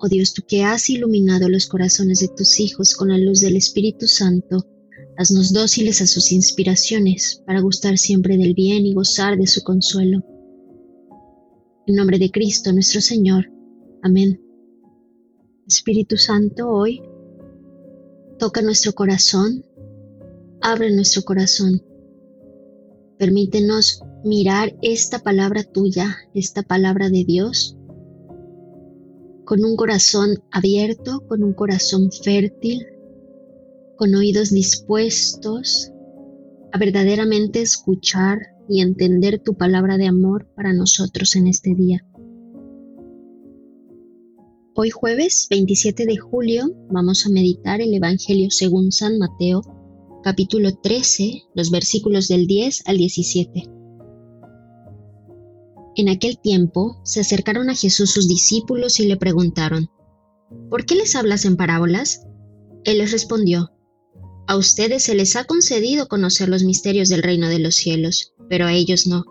Oh Dios, tú que has iluminado los corazones de tus hijos con la luz del Espíritu Santo, haznos dóciles a sus inspiraciones para gustar siempre del bien y gozar de su consuelo. En nombre de Cristo nuestro Señor. Amén. Espíritu Santo, hoy toca nuestro corazón, abre nuestro corazón. Permítenos mirar esta palabra tuya, esta palabra de Dios, con un corazón abierto, con un corazón fértil, con oídos dispuestos a verdaderamente escuchar y entender tu palabra de amor para nosotros en este día. Hoy jueves 27 de julio vamos a meditar el Evangelio según San Mateo, capítulo 13, los versículos del 10 al 17. En aquel tiempo se acercaron a Jesús sus discípulos y le preguntaron, ¿Por qué les hablas en parábolas? Él les respondió, A ustedes se les ha concedido conocer los misterios del reino de los cielos, pero a ellos no.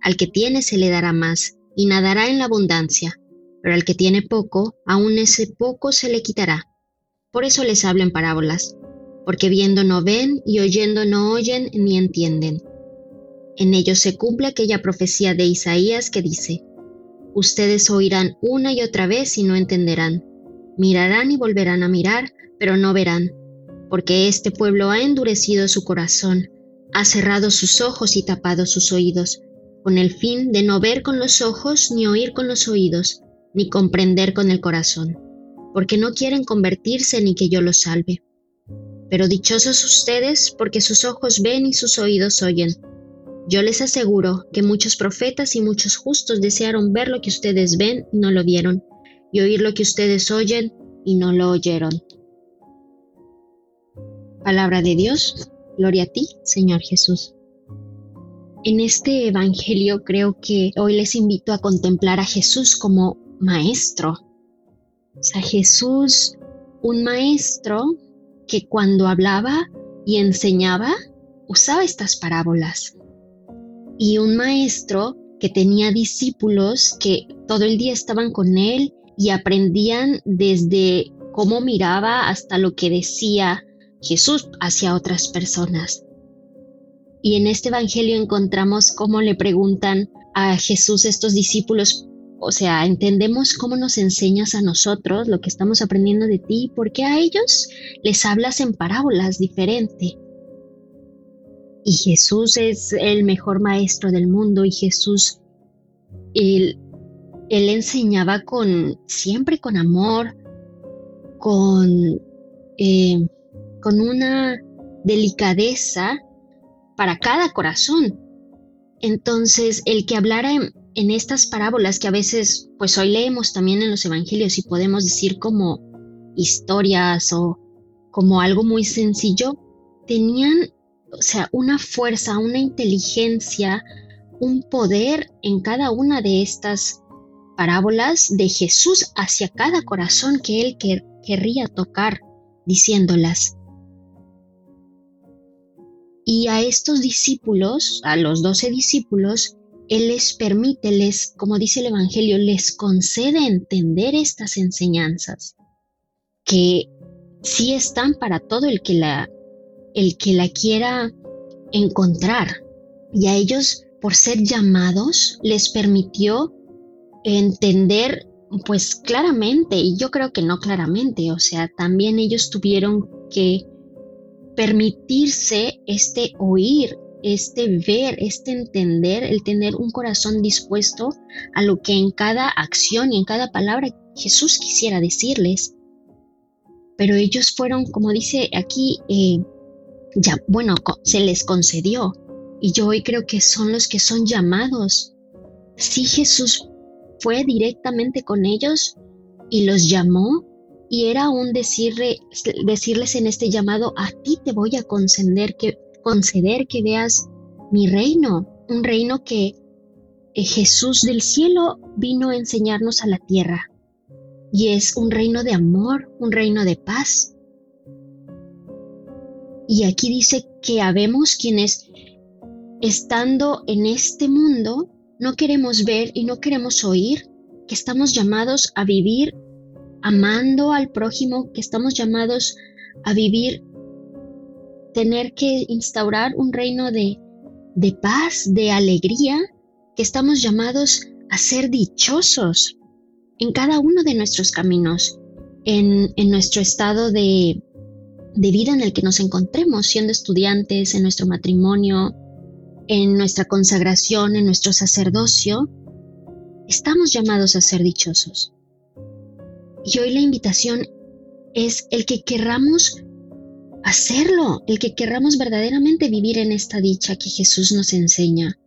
Al que tiene se le dará más, y nadará en la abundancia, pero al que tiene poco, aún ese poco se le quitará. Por eso les hablo en parábolas, porque viendo no ven y oyendo no oyen ni entienden. En ellos se cumple aquella profecía de Isaías que dice, Ustedes oirán una y otra vez y no entenderán, mirarán y volverán a mirar, pero no verán, porque este pueblo ha endurecido su corazón, ha cerrado sus ojos y tapado sus oídos, con el fin de no ver con los ojos, ni oír con los oídos, ni comprender con el corazón, porque no quieren convertirse ni que yo los salve. Pero dichosos ustedes porque sus ojos ven y sus oídos oyen yo les aseguro que muchos profetas y muchos justos desearon ver lo que ustedes ven y no lo vieron, y oír lo que ustedes oyen y no lo oyeron. Palabra de Dios, gloria a ti, Señor Jesús. En este Evangelio creo que hoy les invito a contemplar a Jesús como maestro. O sea, Jesús, un maestro que cuando hablaba y enseñaba, usaba estas parábolas y un maestro que tenía discípulos que todo el día estaban con él y aprendían desde cómo miraba hasta lo que decía Jesús hacia otras personas. Y en este Evangelio encontramos cómo le preguntan a Jesús estos discípulos, o sea, entendemos cómo nos enseñas a nosotros lo que estamos aprendiendo de ti, porque a ellos les hablas en parábolas diferente. Y Jesús es el mejor maestro del mundo y Jesús, él, él enseñaba con, siempre con amor, con, eh, con una delicadeza para cada corazón. Entonces, el que hablara en, en, estas parábolas que a veces, pues hoy leemos también en los evangelios y podemos decir como historias o como algo muy sencillo, tenían o sea, una fuerza, una inteligencia, un poder en cada una de estas parábolas de Jesús hacia cada corazón que él querría tocar, diciéndolas. Y a estos discípulos, a los doce discípulos, Él les permite, les, como dice el Evangelio, les concede entender estas enseñanzas, que sí están para todo el que la el que la quiera encontrar. Y a ellos, por ser llamados, les permitió entender pues claramente, y yo creo que no claramente, o sea, también ellos tuvieron que permitirse este oír, este ver, este entender, el tener un corazón dispuesto a lo que en cada acción y en cada palabra Jesús quisiera decirles. Pero ellos fueron, como dice aquí, eh, ya, bueno, se les concedió. Y yo hoy creo que son los que son llamados. Sí, Jesús fue directamente con ellos y los llamó y era un decirle, decirles en este llamado, a ti te voy a conceder que, conceder que veas mi reino, un reino que eh, Jesús del cielo vino a enseñarnos a la tierra. Y es un reino de amor, un reino de paz. Y aquí dice que habemos quienes, estando en este mundo, no queremos ver y no queremos oír, que estamos llamados a vivir amando al prójimo, que estamos llamados a vivir, tener que instaurar un reino de, de paz, de alegría, que estamos llamados a ser dichosos en cada uno de nuestros caminos, en, en nuestro estado de, de vida en el que nos encontremos, siendo estudiantes, en nuestro matrimonio, en nuestra consagración, en nuestro sacerdocio, estamos llamados a ser dichosos. Y hoy la invitación es el que querramos hacerlo, el que querramos verdaderamente vivir en esta dicha que Jesús nos enseña,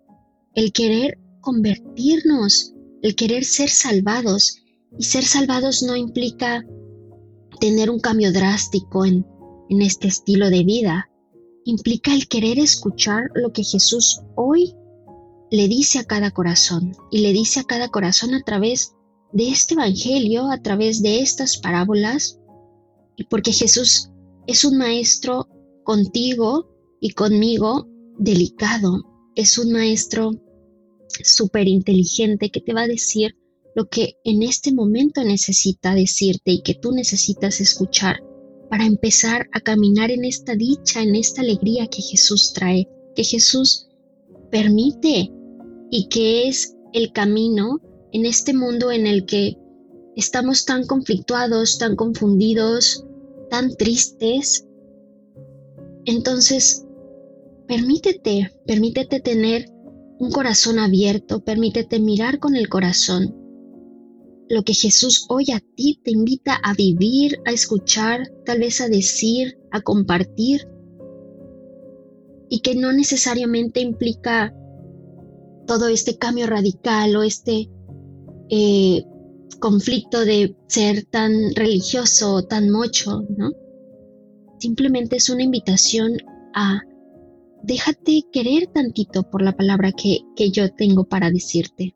el querer convertirnos, el querer ser salvados. Y ser salvados no implica tener un cambio drástico en, en este estilo de vida, implica el querer escuchar lo que Jesús hoy le dice a cada corazón y le dice a cada corazón a través de este Evangelio, a través de estas parábolas, y porque Jesús es un maestro contigo y conmigo delicado, es un maestro súper inteligente que te va a decir lo que en este momento necesita decirte y que tú necesitas escuchar para empezar a caminar en esta dicha, en esta alegría que Jesús trae, que Jesús permite y que es el camino en este mundo en el que estamos tan conflictuados, tan confundidos, tan tristes. Entonces, permítete, permítete tener un corazón abierto, permítete mirar con el corazón lo que Jesús hoy a ti te invita a vivir, a escuchar, tal vez a decir, a compartir, y que no necesariamente implica todo este cambio radical o este eh, conflicto de ser tan religioso o tan mocho, ¿no? Simplemente es una invitación a déjate querer tantito por la palabra que, que yo tengo para decirte.